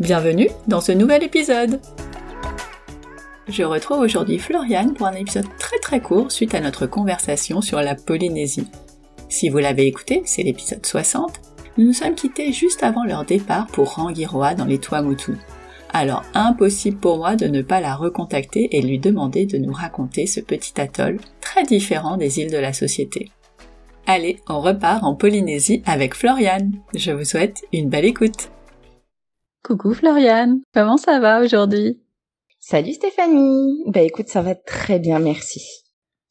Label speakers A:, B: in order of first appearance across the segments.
A: Bienvenue dans ce nouvel épisode Je retrouve aujourd'hui Floriane pour un épisode très très court suite à notre conversation sur la Polynésie. Si vous l'avez écouté, c'est l'épisode 60, nous nous sommes quittés juste avant leur départ pour Rangiroa dans les Tuamotu. Alors impossible pour moi de ne pas la recontacter et lui demander de nous raconter ce petit atoll très différent des îles de la société. Allez, on repart en Polynésie avec Floriane. Je vous souhaite une belle écoute. Coucou Floriane, comment ça va aujourd'hui?
B: Salut Stéphanie. Bah écoute, ça va très bien, merci.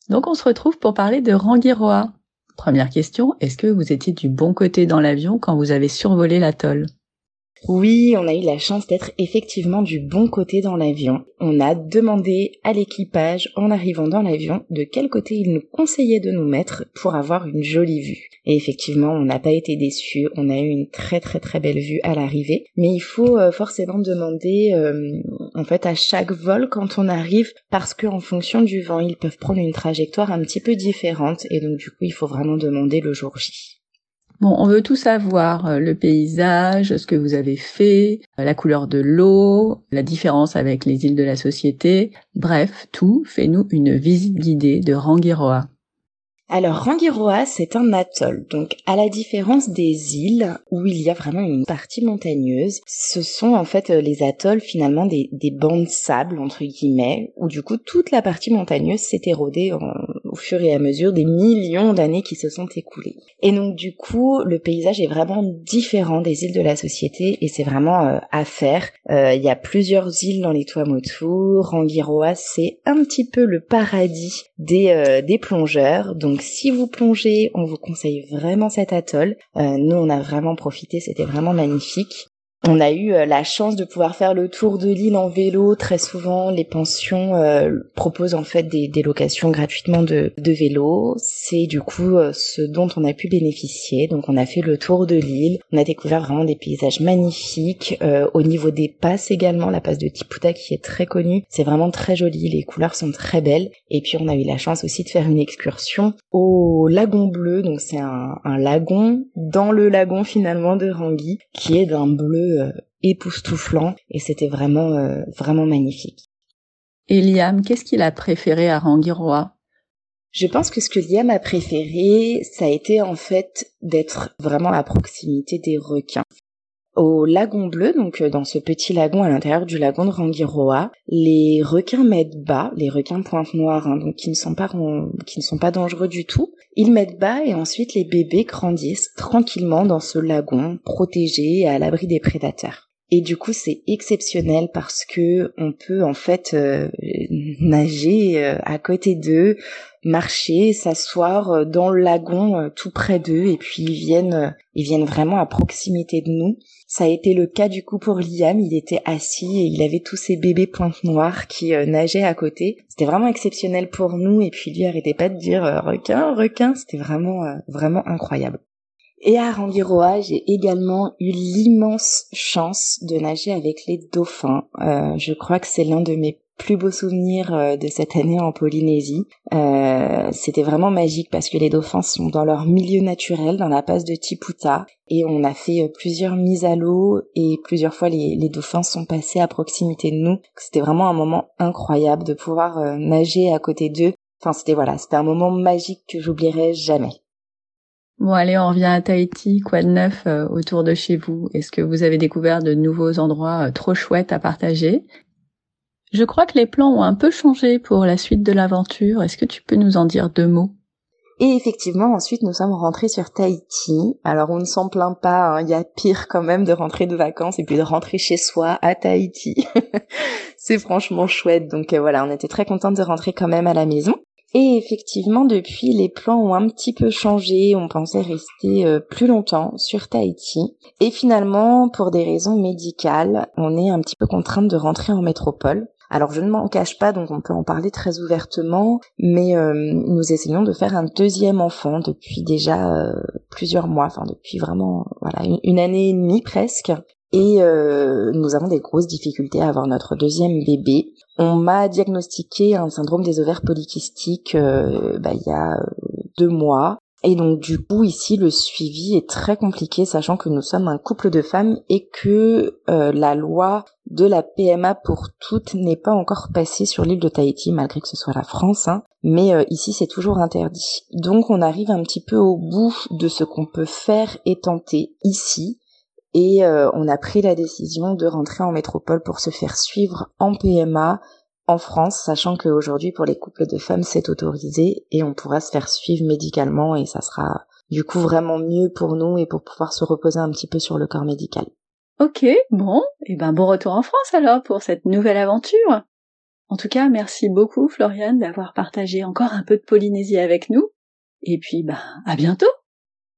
A: Donc on se retrouve pour parler de Rangiroa. Première question, est-ce que vous étiez du bon côté dans l'avion quand vous avez survolé l'atoll?
B: Oui, on a eu la chance d'être effectivement du bon côté dans l'avion. On a demandé à l'équipage, en arrivant dans l'avion, de quel côté il nous conseillait de nous mettre pour avoir une jolie vue. Et effectivement, on n'a pas été déçus, on a eu une très très très belle vue à l'arrivée. Mais il faut euh, forcément demander, euh, en fait, à chaque vol quand on arrive, parce qu'en fonction du vent, ils peuvent prendre une trajectoire un petit peu différente. Et donc du coup, il faut vraiment demander le jour J.
A: Bon, on veut tout savoir, euh, le paysage, ce que vous avez fait, euh, la couleur de l'eau, la différence avec les îles de la société, bref, tout, fais-nous une visite guidée de Rangiroa.
B: Alors Rangiroa, c'est un atoll. Donc à la différence des îles où il y a vraiment une partie montagneuse, ce sont en fait euh, les atolls finalement des, des bancs de sable entre guillemets, où du coup toute la partie montagneuse s'est érodée au fur et à mesure des millions d'années qui se sont écoulées. Et donc du coup le paysage est vraiment différent des îles de la société et c'est vraiment euh, à faire. Euh, il y a plusieurs îles dans les Tuamotu. Rangiroa c'est un petit peu le paradis des, des plongeurs. Donc si vous plongez, on vous conseille vraiment cet atoll. Euh, nous, on a vraiment profité, c'était vraiment magnifique. On a eu euh, la chance de pouvoir faire le tour de l'île en vélo. Très souvent, les pensions euh, proposent en fait des, des locations gratuitement de, de vélo. C'est du coup euh, ce dont on a pu bénéficier. Donc, on a fait le tour de l'île. On a découvert vraiment des paysages magnifiques. au niveau des passes également, la passe de Tiputa qui est très connue. C'est vraiment très joli. Les couleurs sont très belles. Et puis, on a eu la chance aussi de faire une excursion au lagon bleu. Donc, c'est un, un lagon dans le lagon finalement de Rangui qui est d'un bleu euh, époustouflant et c'était vraiment euh, vraiment magnifique.
A: Et Liam, qu'est-ce qu'il a préféré à Rangiroa
B: Je pense que ce que Liam a préféré, ça a été en fait d'être vraiment à proximité des requins. Au lagon bleu, donc euh, dans ce petit lagon à l'intérieur du lagon de Rangiroa, les requins mettent bas, les requins pointe noire, hein, donc qui ne sont pas qui ne sont pas dangereux du tout. Ils mettent bas et ensuite les bébés grandissent tranquillement dans ce lagon, protégé et à l'abri des prédateurs. Et du coup, c'est exceptionnel parce que on peut en fait euh, nager euh, à côté d'eux, marcher, s'asseoir dans le lagon tout près d'eux et puis ils viennent ils viennent vraiment à proximité de nous. Ça a été le cas du coup pour Liam, il était assis et il avait tous ses bébés pointes noires qui euh, nageaient à côté. C'était vraiment exceptionnel pour nous et puis lui arrêtait pas de dire euh, requin, requin, c'était vraiment euh, vraiment incroyable. Et à Rangiroa, j'ai également eu l'immense chance de nager avec les dauphins. je crois que c'est l'un de mes plus beau souvenir euh, de cette année en Polynésie. Euh, c'était vraiment magique parce que les dauphins sont dans leur milieu naturel, dans la passe de Tiputa, et on a fait euh, plusieurs mises à l'eau et plusieurs fois les, dauphins sont passés à proximité de nous. C'était vraiment un moment incroyable de pouvoir nager à côté d'eux. Enfin, c'était voilà, c'était un moment magique que j'oublierai jamais.
A: Bon allez, on revient à Tahiti. Quoi de neuf autour de chez vous? Est-ce que vous avez découvert de nouveaux endroits trop chouettes à partager? Je crois que les plans ont un peu changé pour la suite de l'aventure. Est-ce que tu peux nous en dire deux mots?
B: Et effectivement, ensuite, nous sommes rentrés sur Tahiti. Alors, on ne s'en plaint pas, hein. il y a pire quand même de rentrer de vacances et puis de rentrer chez soi à Tahiti. c'est franchement chouette. Donc euh, voilà, on était très contente de rentrer quand même à la maison. Et effectivement, depuis, les plans ont un petit peu changé. On pensait rester euh, plus longtemps sur Tahiti. Et finalement, pour des raisons médicales, on est un petit peu contrainte de rentrer en métropole. Alors je ne m'en cache pas, donc on peut en parler très ouvertement, mais euh, nous essayons de faire un deuxième enfant depuis déjà euh, plusieurs mois, enfin depuis vraiment voilà une, année et demie presque. Et euh, nous avons des grosses difficultés à avoir notre deuxième bébé. On m'a diagnostiqué un syndrome des ovaires polykystiques bah, il y a deux mois. Et donc du coup ici le suivi est très compliqué sachant que nous sommes un couple de femmes et que euh, la loi de la PMA pour toutes n'est pas encore passée sur l'île de Tahiti malgré que ce soit la France. Hein. Mais euh, ici c'est toujours interdit. Donc on arrive un petit peu au bout de ce qu'on peut faire et tenter ici. Et euh, on a pris la décision de rentrer en métropole pour se faire suivre en PMA en France, sachant qu'aujourd'hui pour les couples de femmes c'est autorisé et on pourra se faire suivre médicalement et ça sera du coup vraiment mieux pour nous et pour pouvoir se reposer un petit peu sur le corps médical.
A: Ok, bon, et ben bon retour en France alors pour cette nouvelle aventure. En tout cas, merci beaucoup Floriane d'avoir partagé encore un peu de Polynésie avec nous. Et puis ben à bientôt.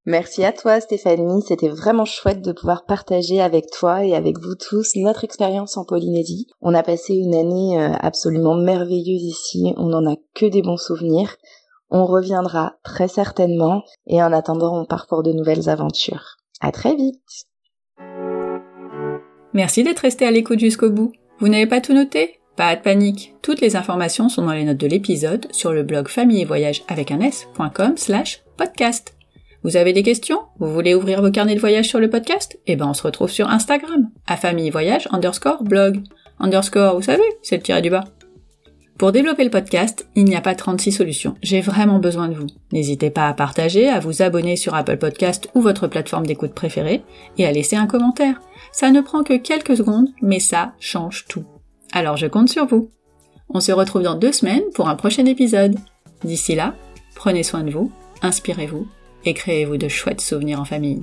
B: Merci à toi Stéphanie, c'était vraiment chouette de pouvoir partager avec toi et avec vous tous notre expérience en Polynésie. On a passé une année euh, absolument merveilleuse ici, on n'en a que des bons souvenirs. On reviendra très certainement et en attendant on part pour de nouvelles aventures. À très vite
A: Merci d'être resté à l'écoute jusqu'au bout. Vous n'avez pas tout noté? Pas de panique, toutes les informations sont dans les notes de l'épisode sur le blog famille et voyage avec un s.com slash podcast. Vous avez des questions? Vous voulez ouvrir vos carnets de voyage sur le podcast? Eh ben on se retrouve sur Instagram, à famille voyage underscore blog. Underscore, vous savez, c'est le tiré du bas. Pour développer le podcast, il n'y a pas 36 solutions. J'ai vraiment besoin de vous. N'hésitez pas à partager, à vous abonner sur Apple Podcast ou votre plateforme d'écoute préférée et à laisser un commentaire. Ça ne prend que quelques secondes, mais ça change tout. Alors je compte sur vous. On se retrouve dans deux semaines pour un prochain épisode. D'ici là, prenez soin de vous, inspirez-vous et créez-vous de chouettes souvenirs en famille.